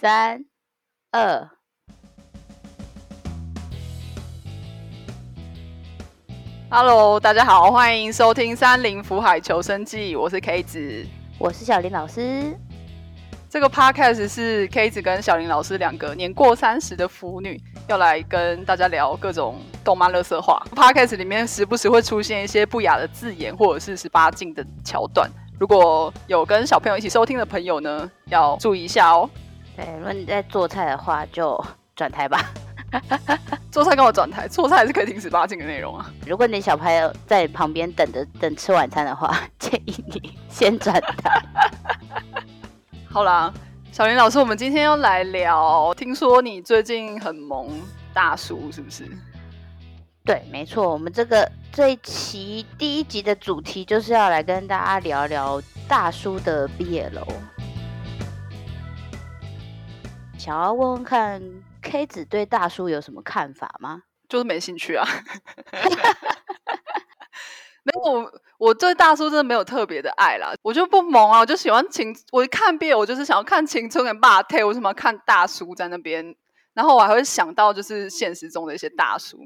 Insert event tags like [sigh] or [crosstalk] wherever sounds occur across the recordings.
三二。Hello，大家好，欢迎收听《三林福海求生记》，我是 K 子，我是小林老师。这个 Podcast 是 K 子跟小林老师两个年过三十的腐女，要来跟大家聊各种动漫乐色话。Podcast 里面时不时会出现一些不雅的字眼，或者是十八禁的桥段。如果有跟小朋友一起收听的朋友呢，要注意一下哦。对，如果你在做菜的话，就转台吧。[laughs] 做菜跟我转台，做菜还是可以听十八禁的内容啊。如果你小朋友在旁边等着等吃晚餐的话，建议你先转台。[laughs] 好啦，小林老师，我们今天要来聊。听说你最近很萌大叔，是不是？对，没错。我们这个这一期第一集的主题就是要来跟大家聊聊大叔的毕业楼。想要问问看。K 子对大叔有什么看法吗？就是没兴趣啊。[laughs] 没有，我对大叔真的没有特别的爱啦。我就不萌啊，我就喜欢青。我一看毕业，我就是想要看青春跟霸退。为什么要看大叔在那边？然后我还会想到，就是现实中的一些大叔。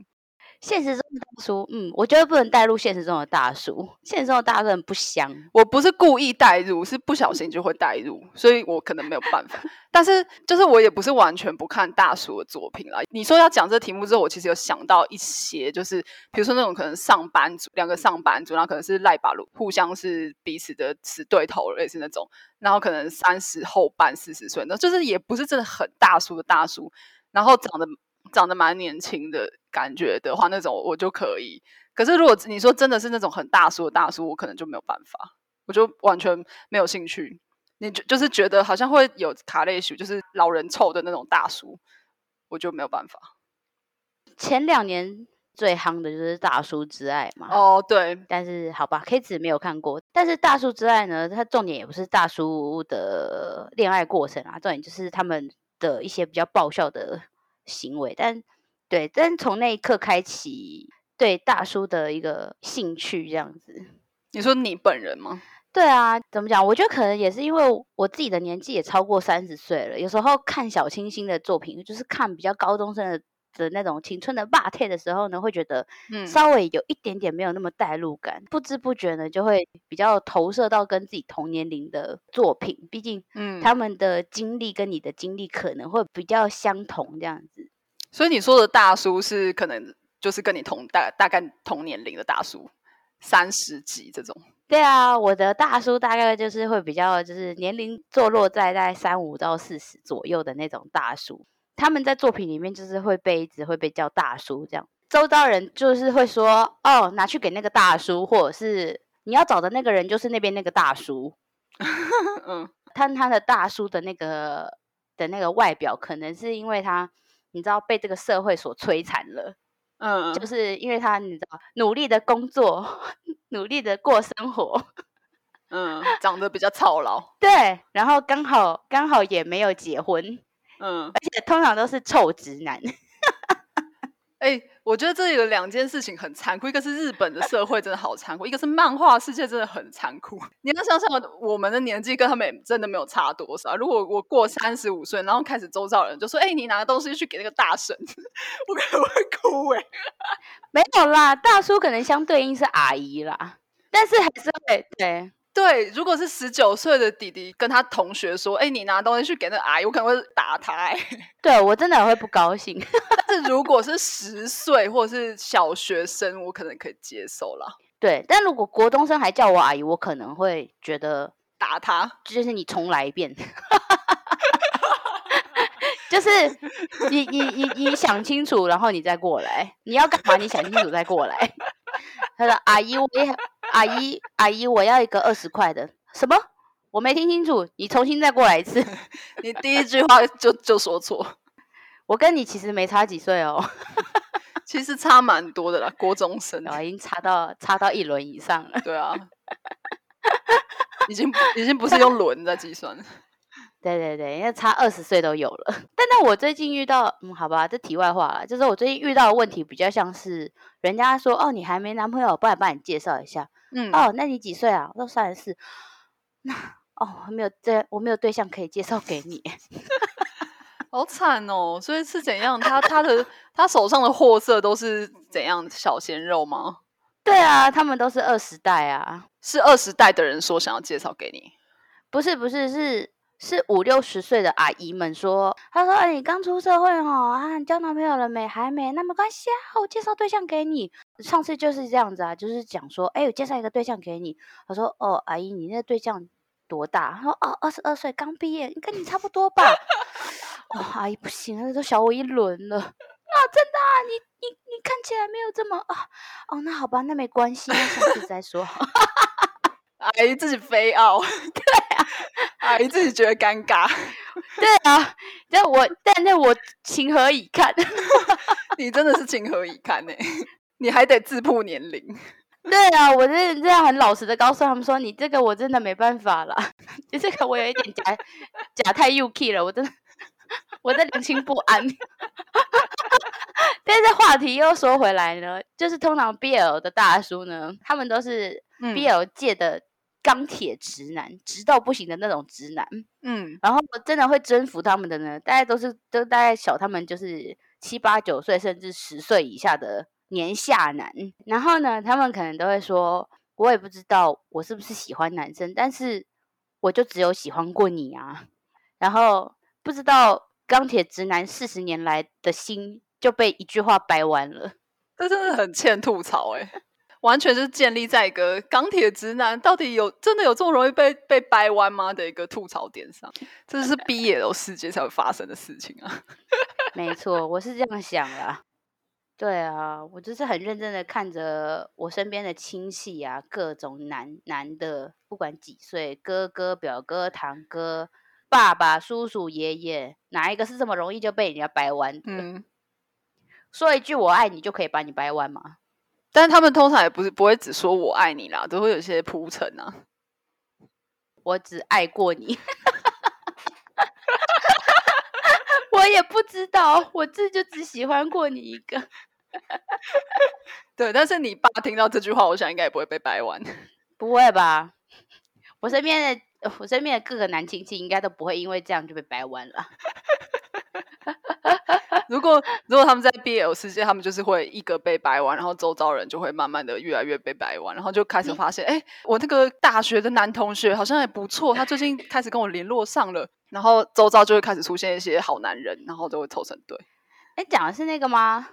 现实中的大叔，嗯，我觉得不能带入现实中的大叔。现实中的大叔很不香。我不是故意带入，是不小心就会带入，所以我可能没有办法。但是，就是我也不是完全不看大叔的作品啦。你说要讲这题目之后，我其实有想到一些，就是比如说那种可能上班族，两个上班族，然后可能是赖巴路，互相是彼此的死对头，类似那种。然后可能三十后半四十岁，那就是也不是真的很大叔的大叔，然后长得。长得蛮年轻的感觉的话，那种我就可以。可是如果你说真的是那种很大叔的大叔，我可能就没有办法，我就完全没有兴趣。你就就是觉得好像会有卡类鼠，就是老人臭的那种大叔，我就没有办法。前两年最夯的就是《大叔之爱》嘛。哦，对。但是好吧，K 子没有看过。但是《大叔之爱》呢，它重点也不是大叔的恋爱过程啊，重点就是他们的一些比较爆笑的。行为，但对，但从那一刻开启对大叔的一个兴趣，这样子。你说你本人吗？对啊，怎么讲？我觉得可能也是因为我自己的年纪也超过三十岁了，有时候看小清新的作品，就是看比较高中生的。的那种青春的霸退的时候呢，会觉得稍微有一点点没有那么代入感，不知不觉呢就会比较投射到跟自己同年龄的作品，毕竟嗯他们的经历跟你的经历可能会比较相同这样子。所以你说的大叔是可能就是跟你同大大概同年龄的大叔，三十几这种。对啊，我的大叔大概就是会比较就是年龄坐落在在三五到四十左右的那种大叔。他们在作品里面就是会被一直会被叫大叔这样，周遭人就是会说哦，拿去给那个大叔，或者是你要找的那个人就是那边那个大叔。[laughs] 嗯，他他的大叔的那个的那个外表，可能是因为他你知道被这个社会所摧残了。嗯，就是因为他你知道努力的工作，[laughs] 努力的过生活。嗯，长得比较操劳。对，然后刚好刚好也没有结婚。嗯，而且通常都是臭直男。哎，我觉得这有两件事情很残酷，一个是日本的社会真的好残酷，一个是漫画世界真的很残酷。[laughs] 你要想想，我们的年纪跟他们真的没有差多少。如果我过三十五岁，然后开始周遭人就说：“哎，你拿个东西去给那个大神。[laughs] ”我可能会哭哎。没有啦，大叔可能相对应是阿姨啦，但是还是会对。对，如果是十九岁的弟弟跟他同学说：“哎，你拿东西去给那阿姨，我可能会打他。”对我真的会不高兴。[laughs] 但是如果是十岁或者是小学生，我可能可以接受了。对，但如果国中生还叫我阿姨，我可能会觉得打他，就是你重来一遍。[laughs] 就是你你你你想清楚，然后你再过来。你要干嘛？你想清楚再过来。[laughs] 他说：“阿姨，我也阿姨阿姨，我要一个二十块的。什么？我没听清楚，你重新再过来一次。[laughs] 你第一句话就就说错。[laughs] 我跟你其实没差几岁哦，[laughs] 其实差蛮多的啦，国中生啊，已经差到差到一轮以上了。对啊，已经已经不是用轮在计算了。”对对对，因为差二十岁都有了。[laughs] 但那我最近遇到，嗯，好吧，这题外话了。就是我最近遇到的问题比较像是，人家说哦，你还没男朋友，不然帮你介绍一下。嗯，哦，那你几岁啊？我说三十四。那哦，没有对，我没有对象可以介绍给你。[laughs] 好惨哦！所以是怎样？他他的他手上的货色都是怎样小鲜肉吗？对啊，他们都是二十代啊，是二十代的人说想要介绍给你，不是不是是是五六十岁的阿姨们说，她说：“哎，你刚出社会哦，啊，你交男朋友了没？还没？那没关系啊，我介绍对象给你。上次就是这样子啊，就是讲说，哎，我介绍一个对象给你。他说：哦，阿姨，你那个对象多大？她说：哦，二十二岁，刚毕业，跟你差不多吧。”哦，阿姨不行，那都小我一轮了啊！真的，啊，你你你看起来没有这么啊哦，那好吧，那没关系，那下次再说。阿姨自己飞傲，[laughs] 对啊，阿姨自己觉得尴尬，[laughs] 对啊，但我但那我情何以堪？[laughs] 你真的是情何以堪呢？[laughs] 你还得自曝年龄。对啊，我这这样很老实的告诉他们说，你这个我真的没办法了，你这个我有一点假假太 UK 了，我真的。我在良心不安，但是话题又说回来呢，就是通常 BL 的大叔呢，他们都是 BL 界的钢铁直男，直到不行的那种直男。嗯，然后真的会征服他们的呢，大概都是都大概小他们就是七八九岁，甚至十岁以下的年下男。然后呢，他们可能都会说，我也不知道我是不是喜欢男生，但是我就只有喜欢过你啊。然后。不知道钢铁直男四十年来的心就被一句话掰弯了，这真的很欠吐槽哎！完全是建立在一个钢铁直男到底有真的有这么容易被被掰弯吗的一个吐槽点上，这是毕业的世界才会发生的事情啊！[laughs] 没错，我是这样想的。对啊，我就是很认真的看着我身边的亲戚啊，各种男男的，不管几岁，哥哥、表哥、堂哥。爸爸、叔叔、爷爷，哪一个是这么容易就被人家掰弯的？说一句“我爱你”就可以把你掰弯吗？但是他们通常也不是不会只说我爱你啦，都会有些铺陈啊。我只爱过你，[laughs] 我也不知道，我这就只喜欢过你一个。[laughs] 对，但是你爸听到这句话，我想应该也不会被掰弯。[laughs] 不会吧？我身边的。我身边的各个男亲戚应该都不会因为这样就被掰弯了。[laughs] 如果如果他们在 BL 世界，他们就是会一个被掰弯，然后周遭人就会慢慢的越来越被掰弯，然后就开始发现，哎，我那个大学的男同学好像也不错，他最近开始跟我联络上了，然后周遭就会开始出现一些好男人，然后都会凑成对。哎，讲的是那个吗？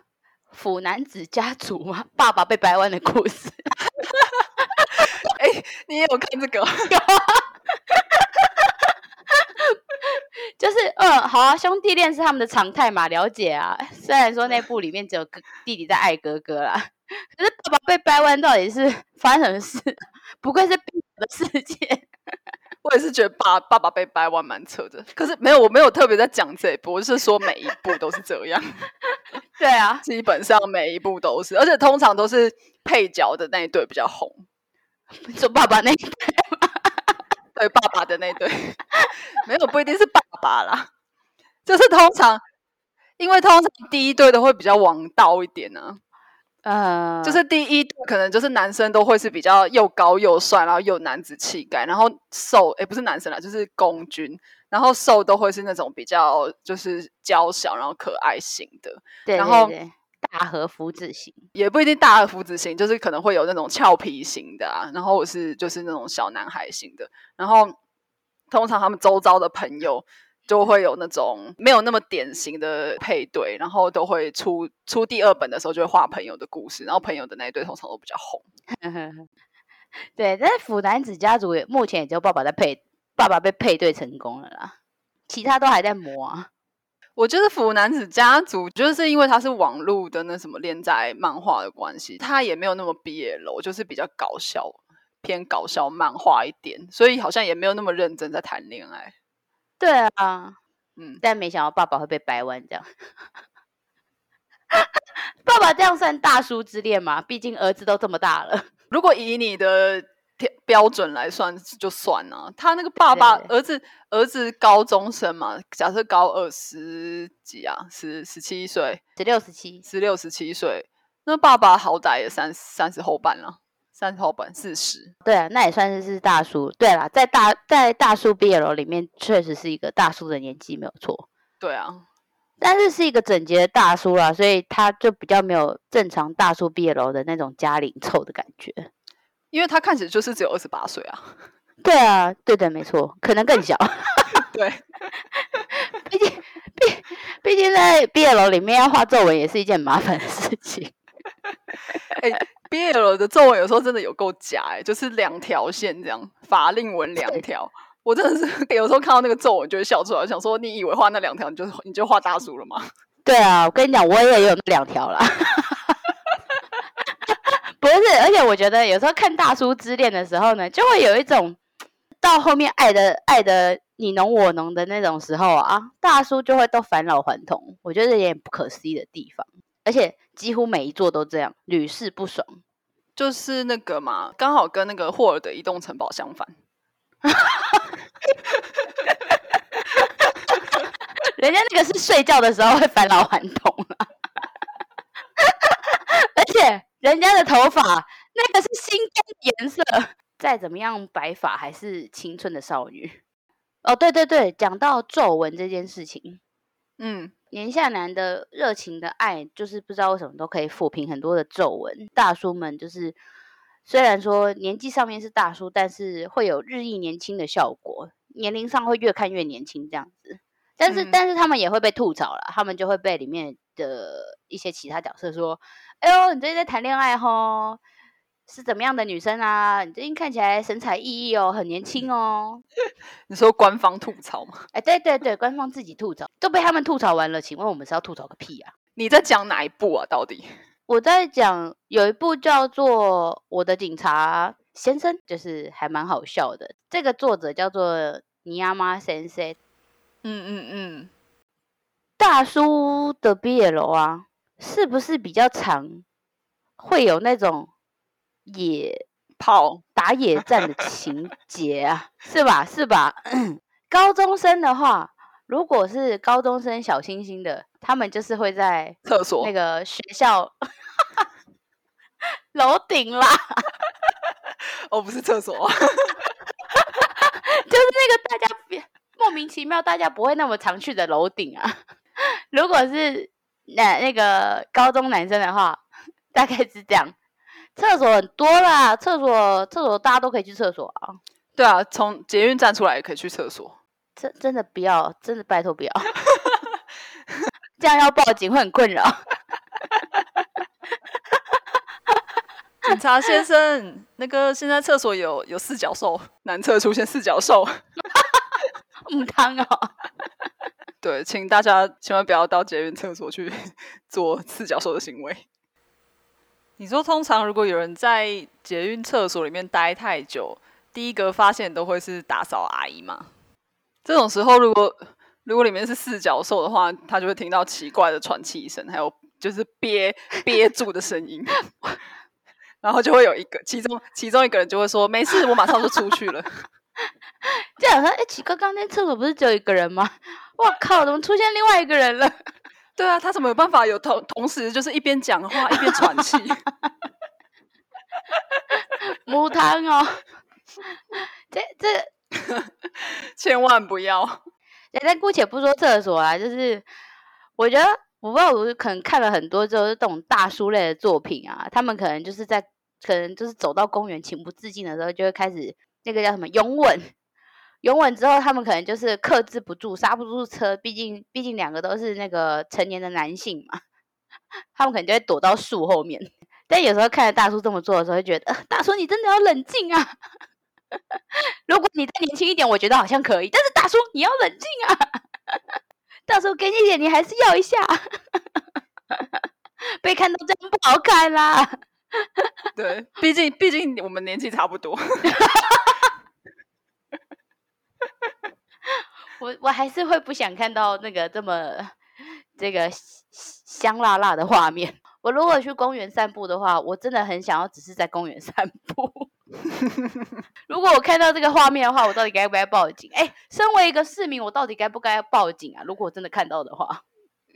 腐男子家族吗？爸爸被掰弯的故事。[laughs] 哎，你也有看这个？[laughs] 就是，嗯，好啊，兄弟恋是他们的常态嘛，了解啊。[laughs] 虽然说那部里面只有哥弟弟在爱哥哥啦，[laughs] 可是爸爸被掰弯到底是发生什么事？[laughs] 不愧是的世界，我也是觉得爸爸爸被掰弯蛮扯的。可是没有，我没有特别在讲这一部，我是说每一部都是这样。对啊，基本上每一部都是，而且通常都是配角的那一对比较红。就爸爸那一对。对爸爸的那对，[laughs] 没有不一定是爸爸啦，就是通常，因为通常第一对的会比较王道一点呢，呃，就是第一对可能就是男生都会是比较又高又帅，然后又男子气概，然后瘦，哎，不是男生啦，就是公军，然后瘦都会是那种比较就是娇小然后可爱型的，对，然后。大和福子型也不一定，大和福子型就是可能会有那种俏皮型的啊，然后我是就是那种小男孩型的，然后通常他们周遭的朋友就会有那种没有那么典型的配对，然后都会出出第二本的时候就会画朋友的故事，然后朋友的那一对通常都比较红。[laughs] 对，但是腐男子家族目前也只有爸爸在配，爸爸被配对成功了啦，其他都还在磨啊。我觉得《腐男子家族》就是因为它是网络的那什么连载漫画的关系，它也没有那么 BL，就是比较搞笑，偏搞笑漫画一点，所以好像也没有那么认真在谈恋爱。对啊，嗯，但没想到爸爸会被掰弯这样。[laughs] 爸爸这样算大叔之恋吗？毕竟儿子都这么大了。如果以你的。标准来算就算了，他那个爸爸儿子儿子高中生嘛，假设高二十几啊，十十七岁，十六十七，十六十七岁，那爸爸好歹也三三十后半了，三十后半四十，对啊，那也算是是大叔。对啦，在大在大叔 BL 里面，确实是一个大叔的年纪，没有错。对啊，但是是一个整洁的大叔啦，所以他就比较没有正常大叔毕业楼的那种家里臭的感觉。因为他看起来就是只有二十八岁啊。[laughs] 对啊，对的，没错，可能更小。[laughs] 对，[laughs] 毕竟毕毕竟在毕业楼里面要画皱纹也是一件麻烦的事情。哎、毕业楼的皱纹有时候真的有够假哎、就是两条线这样，法令纹两条。我真的是有时候看到那个皱纹就会笑出来，想说你以为画那两条你就你就画大叔了吗？对啊，我跟你讲，我也有那两条啦。不是，而且我觉得有时候看《大叔之恋》的时候呢，就会有一种到后面爱的爱的你侬我侬的那种时候啊，大叔就会都返老还童，我觉得有点不可思议的地方。而且几乎每一座都这样，屡试不爽。就是那个嘛，刚好跟那个霍尔的移动城堡相反。[laughs] 人家那个是睡觉的时候会返老还童啊，[laughs] 而且人家的头发那个是心肝的颜色，再怎么样白发还是青春的少女。哦，对对对，讲到皱纹这件事情，嗯，年下男的热情的爱，就是不知道为什么都可以抚平很多的皱纹。大叔们就是虽然说年纪上面是大叔，但是会有日益年轻的效果，年龄上会越看越年轻这样子。但是，嗯但是他们也会被吐槽了，他们就会被里面的一些其他角色说：“哎呦，你最近在谈恋爱吼，是怎么样的女生啊？你最近看起来神采奕奕哦，很年轻哦。[laughs] ”你说官方吐槽吗？哎，对对对，官方自己吐槽，都被他们吐槽完了，请问我们是要吐槽个屁啊？你在讲哪一部啊？到底？[laughs] 我在讲有一部叫做《我的警察先生》，就是还蛮好笑的。这个作者叫做尼亚妈先生，嗯嗯嗯，大叔的毕业楼啊，是不是比较常会有那种野炮打野战的情 [laughs] 节啊？是吧？是吧？[coughs] 高中生的话，如果是高中生小星星的，他们就是会在厕所那个学校楼顶啦，[laughs] 哦，不是厕所啊，[laughs] 就是那个大家别莫名其妙大家不会那么常去的楼顶啊。如果是那那个高中男生的话，大概是这样。厕所很多啦，厕所厕所大家都可以去厕所啊。对啊，从捷运站出来也可以去厕所。真真的不要，真的拜托不要，[laughs] 这样要报警会很困扰。[laughs] 警察先生，那个现在厕所有有四脚兽，男厕出现四脚兽。[laughs] 母汤哦，对，请大家千万不要到捷运厕所去 [laughs] 做四脚兽的行为。你说，通常如果有人在捷运厕所里面待太久，第一个发现都会是打扫阿姨吗？这种时候，如果如果里面是四脚兽的话，他就会听到奇怪的喘气声，还有就是憋憋住的声音，[laughs] 然后就会有一个其中其中一个人就会说：“没事，我马上就出去了。” [laughs] 这样说，哎，奇怪，刚刚那厕所不是只有一个人吗？[laughs] 我靠，怎么出现另外一个人了？[laughs] 对啊，他怎么有办法有同同时就是一边讲话一边喘气？母汤哦，这这，千万不要！人家姑且不说厕所啊，就是我觉得，我不知道，我可能看了很多就是这种大叔类的作品啊，他们可能就是在可能就是走到公园情不自禁的时候，就会开始那个叫什么拥吻。拥吻之后，他们可能就是克制不住，刹不住车，毕竟毕竟两个都是那个成年的男性嘛，[laughs] 他们可能就会躲到树后面。但有时候看着大叔这么做的时候，会觉得、大叔你真的要冷静啊！[laughs] 如果你再年轻一点，我觉得好像可以，但是大叔你要冷静啊！[laughs] 大叔给你一点，你还是要一下，被看到这样不好看啦。对，毕竟毕竟我们年纪差不多。我我还是会不想看到那个这么这个香辣辣的画面。我如果去公园散步的话，我真的很想要只是在公园散步。[laughs] 如果我看到这个画面的话，我到底该不该报警？哎，身为一个市民，我到底该不该报警啊？如果我真的看到的话，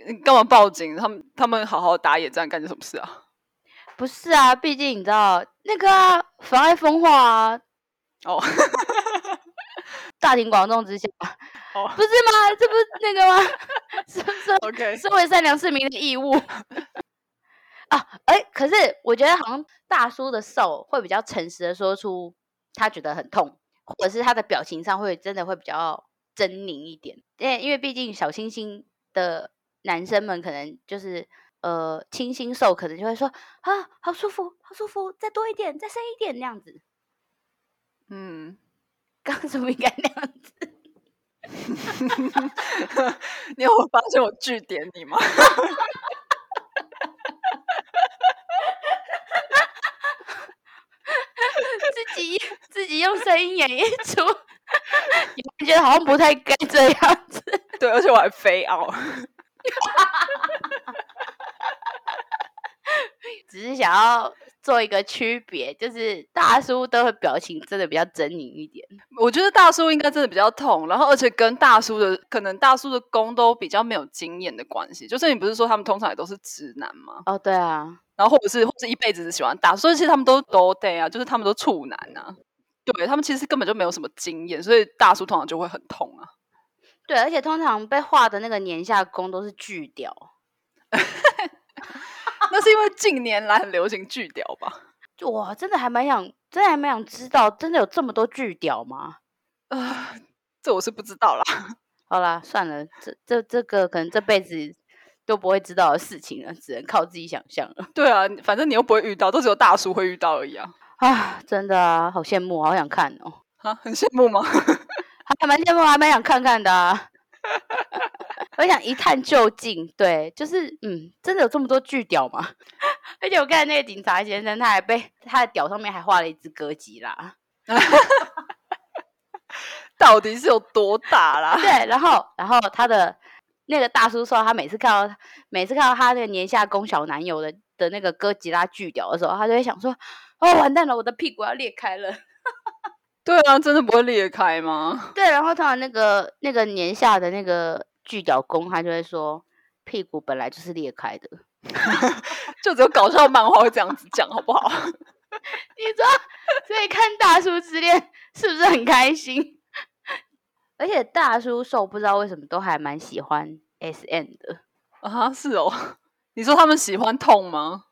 你干嘛报警？他们他们好好打野战干什么事啊？不是啊，毕竟你知道那个啊，妨碍风化啊。哦，[laughs] 大庭广众之下，哦 [laughs] 不是吗？这不是那个吗？[laughs] 是是 OK，身为善良市民的义务 [laughs] 啊！哎、可是我觉得好像大叔的瘦会比较诚实的说出他觉得很痛，或者是他的表情上会真的会比较狰狞一点。因为因为毕竟小清新的男生们可能就是呃清新瘦，可能就会说啊好舒服，好舒服，再多一点，再深一点那样子。嗯，刚刚是不是应该那样子？[laughs] 你有发现我据点你吗？[laughs] 自己自己用声音演绎出，[laughs] 有人觉得好像不太该这样子。对，而且我还飞傲。只是想要做一个区别，就是大叔都会表情真的比较狰狞一点。我觉得大叔应该真的比较痛，然后而且跟大叔的可能大叔的功都比较没有经验的关系。就是你不是说他们通常也都是直男吗？哦，对啊，然后或者是或者一辈子只喜欢大叔，所以其实他们都都对啊，就是他们都处男啊。对他们其实根本就没有什么经验，所以大叔通常就会很痛啊。对，而且通常被画的那个年下攻都是巨屌，[laughs] 那是因为近年来很流行巨屌吧？就哇，真的还蛮想，真的还蛮想知道，真的有这么多巨屌吗？啊、这我是不知道啦。[laughs] 好啦，算了，这这这个可能这辈子都不会知道的事情了，只能靠自己想象了。对啊，反正你又不会遇到，都只有大叔会遇到而已啊。啊，真的啊，好羡慕，好想看哦。啊，很羡慕吗？[laughs] 还蛮羡慕，还蛮想看看的、啊。我想一探究竟，对，就是嗯，真的有这么多巨屌吗？[laughs] 而且我看那个警察先生，他还被他的屌上面还画了一只歌吉啦，[laughs] 到底是有多大啦？对，然后然后他的那个大叔说，他每次看到每次看到他那个年下攻小男友的的那个哥吉拉巨屌的时候，他就会想说，哦，完蛋了，我的屁股要裂开了。[laughs] 对啊，真的不会裂开吗？对，然后通常那个那个年下的那个巨屌公，他就会说，屁股本来就是裂开的。[laughs] 就只有搞笑漫画会这样子讲，好不好？[laughs] 你说，所以看《大叔之恋》是不是很开心？[laughs] 而且大叔瘦不知道为什么都还蛮喜欢 S N 的，啊，是哦。你说他们喜欢痛吗？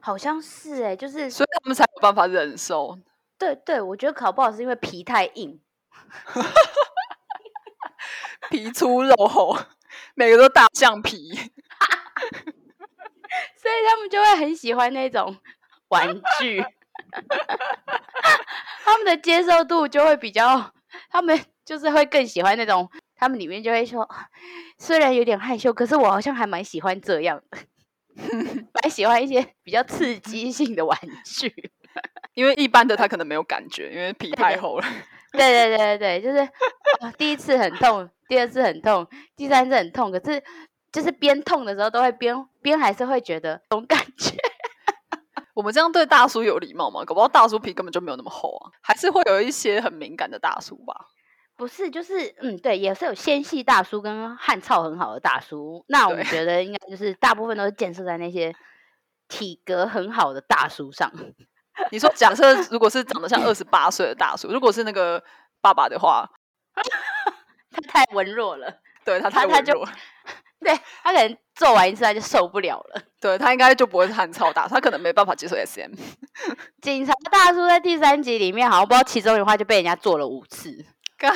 好像是哎、就是所以他们才有办法忍受。对对，我觉得考不好是因为皮太硬，皮粗肉厚，每个都大橡皮。所以他们就会很喜欢那种玩具，他们的接受度就会比较，他们就是会更喜欢那种，他们里面就会说，虽然有点害羞，可是我好像还蛮喜欢这样的，蛮喜欢一些比较刺激性的玩具。因为一般的他可能没有感觉，因为皮太厚了。对对对对对，就是、哦、第一次很痛，第二次很痛，第三次很痛，可是就是边痛的时候都会边边还是会觉得这种感觉。[laughs] 我们这样对大叔有礼貌吗？搞不好大叔皮根本就没有那么厚啊，还是会有一些很敏感的大叔吧。不是，就是嗯，对，也是有纤细大叔跟汗臭很好的大叔。那我们觉得应该就是大部分都是建设在那些体格很好的大叔上。你说，假设如果是长得像二十八岁的大叔，如果是那个爸爸的话，他太文 [laughs] 弱了，对他他他就太文弱了，对他可能做完一次他就受不了了。[laughs] 对他应该就不会是汗超大，他可能没办法接受 SM。[laughs] 警察大叔在第三集里面好像不知道其中一话就被人家做了五次。干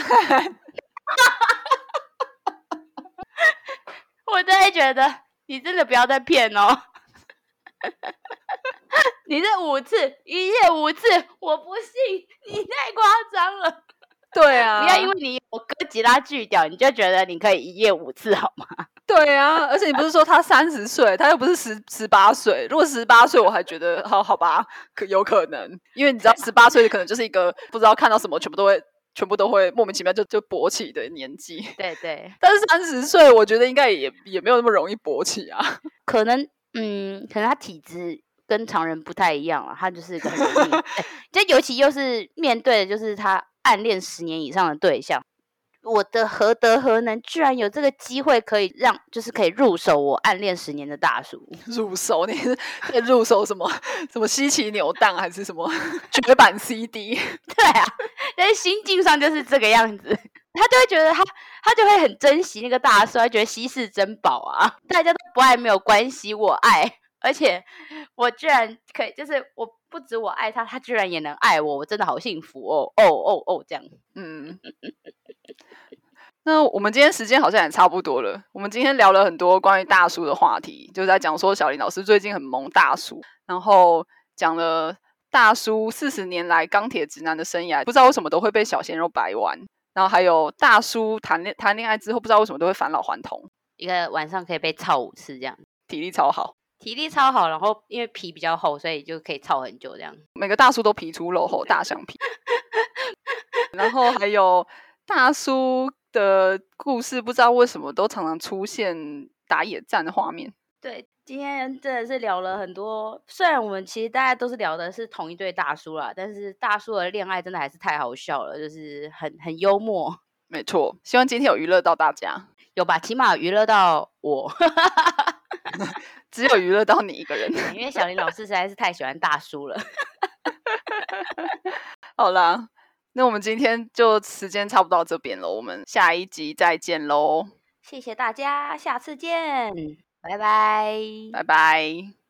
我真的觉得你真的不要再骗哦！你这五次一夜五次，我不信，你太夸张了！[laughs] 对啊，不要因为你有哥吉拉巨掉，你就觉得你可以一夜五次好吗？对啊，而且你不是说他三十岁，他又不是十十八岁。如果十八岁，我还觉得好好吧，可有可能，因为你知道 [laughs] 十八岁可能就是一个不知道看到什么全部都会全部都会莫名其妙就就勃起的年纪。对对，但是三十岁，我觉得应该也也没有那么容易勃起啊。可能嗯，可能他体质跟常人不太一样啊，他就是个很容易，哎这尤其又是面对的就是他暗恋十年以上的对象。我的何德何能，居然有这个机会可以让，就是可以入手我暗恋十年的大叔。[laughs] 入手 [laughs] 你是在入手什么什么稀奇扭蛋还是什么绝版 CD？[laughs] 对啊，但是心境上就是这个样子。他就会觉得他他就会很珍惜那个大叔，他觉得稀世珍宝啊，大家都不爱没有关系，我爱，而且我居然可以，就是我不止我爱他，他居然也能爱我，我真的好幸福哦哦哦哦，这样，嗯。[laughs] 那我们今天时间好像也差不多了。我们今天聊了很多关于大叔的话题，就在讲说小林老师最近很萌大叔，然后讲了大叔四十年来钢铁直男的生涯，不知道为什么都会被小鲜肉掰弯。然后还有大叔谈恋谈恋爱之后，不知道为什么都会返老还童，一个晚上可以被操五次这样，体力超好，体力超好，然后因为皮比较厚，所以就可以操很久这样。每个大叔都皮粗肉厚，大象皮。[laughs] 然后还有大叔。的故事不知道为什么都常常出现打野战的画面。对，今天真的是聊了很多。虽然我们其实大家都是聊的是同一对大叔啦，但是大叔的恋爱真的还是太好笑了，就是很很幽默。没错，希望今天有娱乐到大家，有吧？起码娱乐到我，[laughs] 只有娱乐到你一个人，因为小林老师实在是太喜欢大叔了。[laughs] 好啦。那我们今天就时间差不多到这边了，我们下一集再见喽！谢谢大家，下次见，拜拜，拜拜。